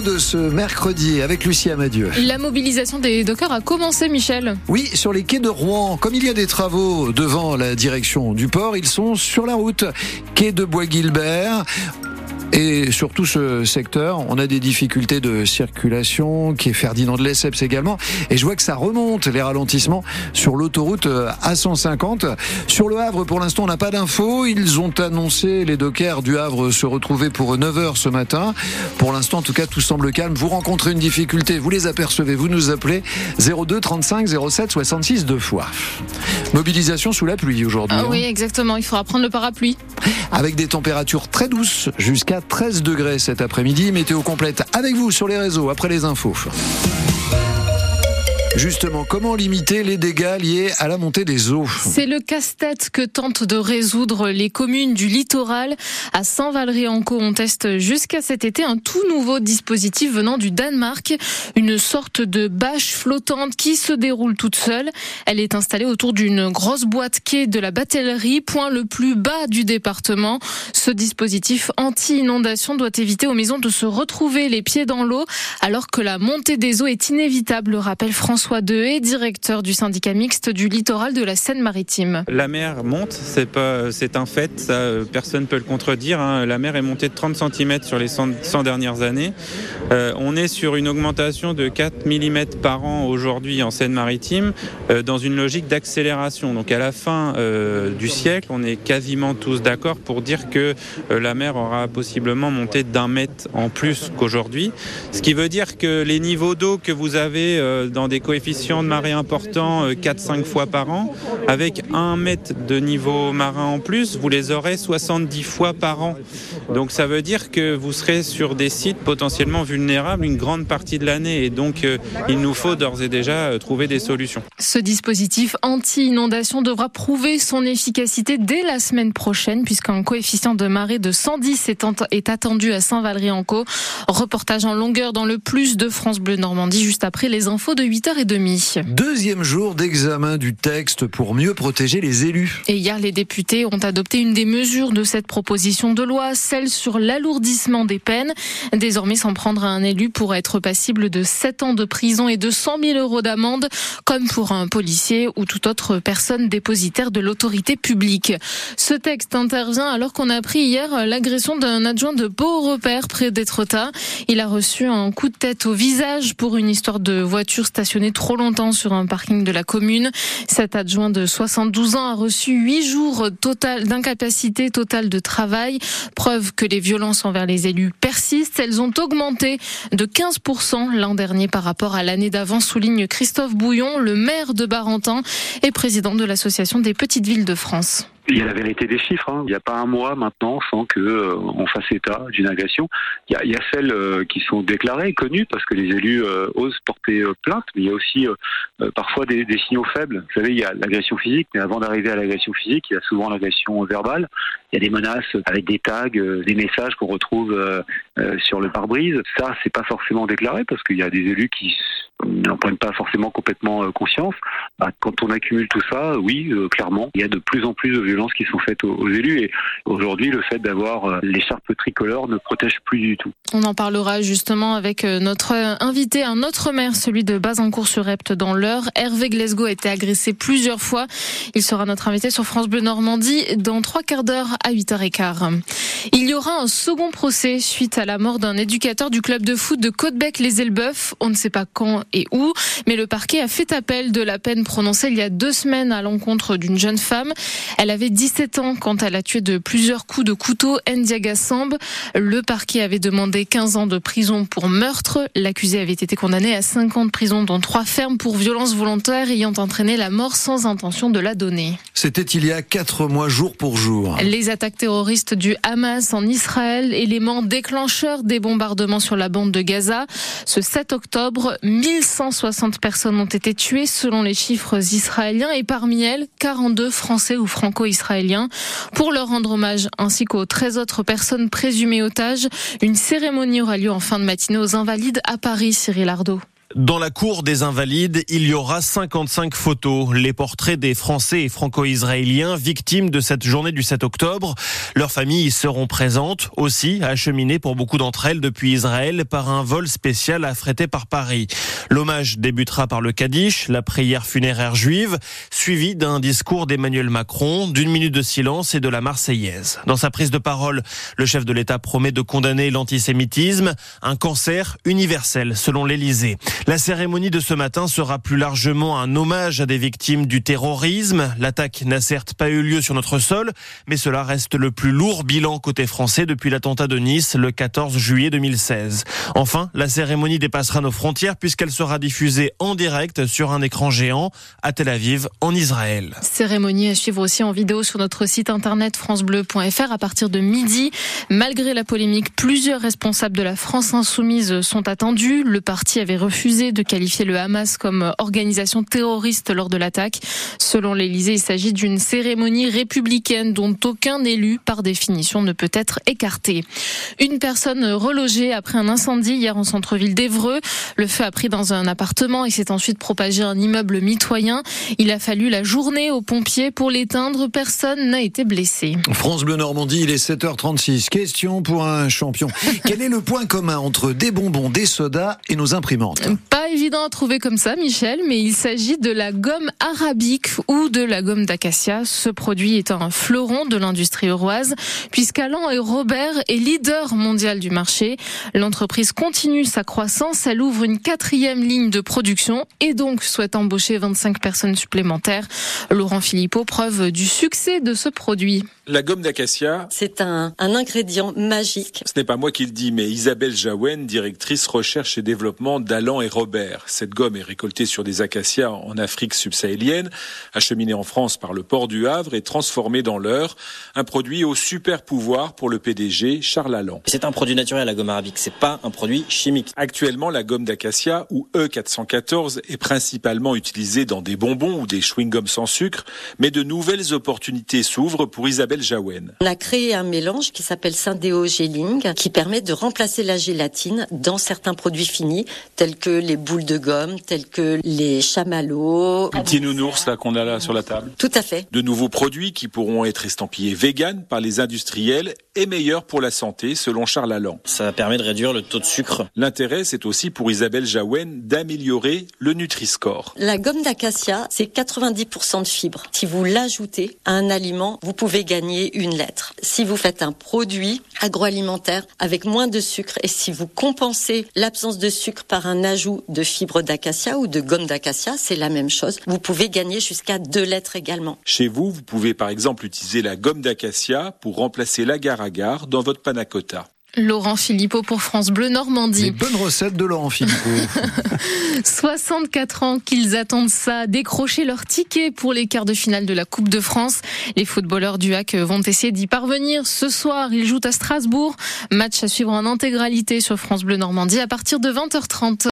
de ce mercredi avec Lucie Amadieu. La mobilisation des dockers a commencé, Michel. Oui, sur les quais de Rouen. Comme il y a des travaux devant la direction du port, ils sont sur la route. Quai de Bois-Guilbert. Et sur tout ce secteur, on a des difficultés de circulation, qui est Ferdinand de Lesseps également. Et je vois que ça remonte les ralentissements sur l'autoroute A150. Sur le Havre, pour l'instant, on n'a pas d'infos. Ils ont annoncé, les dockers du Havre, se retrouver pour 9h ce matin. Pour l'instant, en tout cas, tout semble calme. Vous rencontrez une difficulté, vous les apercevez, vous nous appelez 02 35 07 66 deux fois. Mobilisation sous la pluie aujourd'hui. Ah hein. oui, exactement. Il faudra prendre le parapluie. Avec des températures très douces jusqu'à 13 degrés cet après-midi. Météo complète avec vous sur les réseaux après les infos. Justement, comment limiter les dégâts liés à la montée des eaux C'est le casse-tête que tentent de résoudre les communes du littoral. À Saint-Valery-en-Caux, on teste jusqu'à cet été un tout nouveau dispositif venant du Danemark. Une sorte de bâche flottante qui se déroule toute seule. Elle est installée autour d'une grosse boîte quai de la batellerie, point le plus bas du département. Ce dispositif anti-inondation doit éviter aux maisons de se retrouver les pieds dans l'eau alors que la montée des eaux est inévitable, rappelle François Dehé, directeur du syndicat mixte du littoral de la Seine-Maritime. La mer monte, c'est pas, c'est un fait, ça, personne peut le contredire. hein. La mer est montée de 30 cm sur les 100, 100 dernières années. Euh, on est sur une augmentation de 4 mm par an aujourd'hui en Seine-Maritime, euh, dans une logique d'accélération. Donc à la fin euh, du siècle, on est quasiment tous d'accord pour dire que la mer aura possiblement monté d'un mètre en plus qu'aujourd'hui. Ce qui veut dire que les niveaux d'eau que vous avez dans des coefficients de marée importants 4-5 fois par an, avec un mètre de niveau marin en plus, vous les aurez 70 fois par an. Donc ça veut dire que vous serez sur des sites potentiellement vulnérables une grande partie de l'année. Et donc euh, il nous faut d'ores et déjà euh, trouver des solutions. Ce dispositif anti-inondation devra prouver son efficacité dès la semaine prochaine, puisqu'un coefficient de marée de 110 est, attendu à Saint-Valery-en-Caux. Reportage en longueur dans le plus de France Bleu Normandie, juste après les infos de 8h30. Deuxième jour d'examen du texte pour mieux protéger les élus. Et hier, les députés ont adopté une des mesures de cette proposition de loi, celle sur l'alourdissement des peines. Désormais, s'en prendre à un élu pourrait être passible de 7 ans de prison et de 100 000 euros d'amende, comme pour un policier ou toute autre personne dépositaire de l'autorité publique. Ce texte intervient alors qu'on a appris hier l'agression d'un adjoint de Beau-Repère près d'Étretat. Il a reçu un coup de tête au visage pour une histoire de voiture stationnée trop longtemps sur un parking de la commune. Cet adjoint de 72 ans a reçu 8 jours total d'incapacité totale de travail. Preuve que les violences envers les élus persistent. Elles ont augmenté de 15% l'an dernier par rapport à l'année d'avant, souligne Christophe Bouillon, le maire de Barentin et président de l'Association des petites villes de France. Il y a la vérité des chiffres. hein. Il n'y a pas un mois maintenant sans que euh, on fasse état d'une agression. Il y a, il y a celles euh, qui sont déclarées, connues, parce que les élus euh, osent porter euh, plainte, mais il y a aussi euh, euh, parfois des, des signaux faibles. Vous savez, il y a l'agression physique, mais avant d'arriver à l'agression physique, il y a souvent l'agression verbale. Il y a des menaces avec des tags, des messages qu'on retrouve sur le pare-brise. Ça, c'est pas forcément déclaré parce qu'il y a des élus qui n'en prennent pas forcément complètement conscience. Bah, quand on accumule tout ça, oui, clairement, il y a de plus en plus de violences qui sont faites aux, aux élus. Et aujourd'hui, le fait d'avoir euh, l'écharpe tricolore ne protège plus du tout. On en parlera justement avec euh, notre euh, invité, un autre maire, celui de Bazancourt-sur-Epte dans l'Eure. Hervé Glesgo a été agressé plusieurs fois. Il sera notre invité sur France Bleu Normandie dans trois quarts d'heure à 8h15. Il y aura un second procès suite à la mort d'un éducateur du club de foot de Côtebec-les-Elbeuf. On ne sait pas quand et où, mais le parquet a fait appel de la peine prononcée il y a deux semaines à l'encontre d'une jeune femme. Elle avait 17 ans quand elle a tué de plusieurs coups de couteau Ndiaga Samb. Le parquet avait demandé 15 ans de prison pour meurtre. L'accusé avait été condamné à 5 ans de prison, dont 3 fermes pour violence volontaire ayant entraîné la mort sans intention de la donner. C'était il y a quatre mois jour pour jour. Les attaques terroristes du Hamas en Israël, élément déclencheur des bombardements sur la bande de Gaza. Ce 7 octobre, 1160 personnes ont été tuées selon les chiffres israéliens et parmi elles, 42 Français ou franco-israéliens. Pour leur rendre hommage ainsi qu'aux 13 autres personnes présumées otages, une cérémonie aura lieu en fin de matinée aux Invalides à Paris, Cyril Ardo. Dans la cour des Invalides, il y aura 55 photos, les portraits des Français et franco-israéliens victimes de cette journée du 7 octobre. Leurs familles y seront présentes, aussi acheminées pour beaucoup d'entre elles depuis Israël par un vol spécial affrété par Paris. L'hommage débutera par le Kaddish, la prière funéraire juive, suivi d'un discours d'Emmanuel Macron, d'une minute de silence et de la Marseillaise. Dans sa prise de parole, le chef de l'État promet de condamner l'antisémitisme, un cancer universel selon l'Élysée. La cérémonie de ce matin sera plus largement un hommage à des victimes du terrorisme. L'attaque n'a certes pas eu lieu sur notre sol, mais cela reste le plus lourd bilan côté français depuis l'attentat de Nice le 14 juillet 2016. Enfin, la cérémonie dépassera nos frontières puisqu'elle sera diffusée en direct sur un écran géant à Tel Aviv, en Israël. Cérémonie à suivre aussi en vidéo sur notre site internet francebleu.fr à partir de midi. Malgré la polémique, plusieurs responsables de la France insoumise sont attendus. Le parti avait refusé de qualifier le Hamas comme organisation terroriste lors de l'attaque. Selon l'Élysée, il s'agit d'une cérémonie républicaine dont aucun élu, par définition, ne peut être écarté. Une personne relogée après un incendie hier en centre-ville d'Evreux. Le feu a pris dans un appartement et s'est ensuite propagé à un immeuble mitoyen. Il a fallu la journée aux pompiers pour l'éteindre. Personne n'a été blessé. France Bleu Normandie, il est 7h36. Question pour un champion. Quel est le point commun entre des bonbons, des sodas et nos imprimantes? Pas évident à trouver comme ça, Michel, mais il s'agit de la gomme arabique ou de la gomme d'acacia. Ce produit est un fleuron de l'industrie euroise, puisqu'Alan et Robert est leader mondial du marché. L'entreprise continue sa croissance, elle ouvre une quatrième ligne de production et donc souhaite embaucher 25 personnes supplémentaires. Laurent Philippot, preuve du succès de ce produit. La gomme d'acacia. C'est un, un, ingrédient magique. Ce n'est pas moi qui le dis, mais Isabelle Jaouen, directrice recherche et développement d'Alan et Robert. Cette gomme est récoltée sur des acacias en Afrique subsahélienne, acheminée en France par le port du Havre et transformée dans l'heure. Un produit au super pouvoir pour le PDG Charles Allan. C'est un produit naturel, la gomme arabique. C'est pas un produit chimique. Actuellement, la gomme d'acacia ou E414 est principalement utilisée dans des bonbons ou des chewing-gums sans sucre, mais de nouvelles opportunités s'ouvrent pour Isabelle Jaouen. On a créé un mélange qui s'appelle Syndéo Gelling qui permet de remplacer la gélatine dans certains produits finis tels que les boules de gomme, tels que les chamallows. Un petit nounours là qu'on a là sur la table. Tout à fait. De nouveaux produits qui pourront être estampillés vegan par les industriels et meilleurs pour la santé selon Charles Allan. Ça permet de réduire le taux de sucre. L'intérêt c'est aussi pour Isabelle Jaouen d'améliorer le Nutri-Score. La gomme d'acacia, c'est 90% de fibres. Si vous l'ajoutez à un aliment, vous pouvez gagner une lettre. Si vous faites un produit agroalimentaire avec moins de sucre et si vous compensez l'absence de sucre par un ajout de fibres d'acacia ou de gomme d'acacia, c'est la même chose. Vous pouvez gagner jusqu'à deux lettres également. Chez vous, vous pouvez par exemple utiliser la gomme d'acacia pour remplacer l'agar-agar dans votre panna cotta. Laurent Philippot pour France Bleu Normandie. Les bonnes recettes de Laurent Philippot. 64 ans qu'ils attendent ça, décrocher leur ticket pour les quarts de finale de la Coupe de France. Les footballeurs du HAC vont essayer d'y parvenir. Ce soir, ils jouent à Strasbourg. Match à suivre en intégralité sur France Bleu Normandie à partir de 20h30.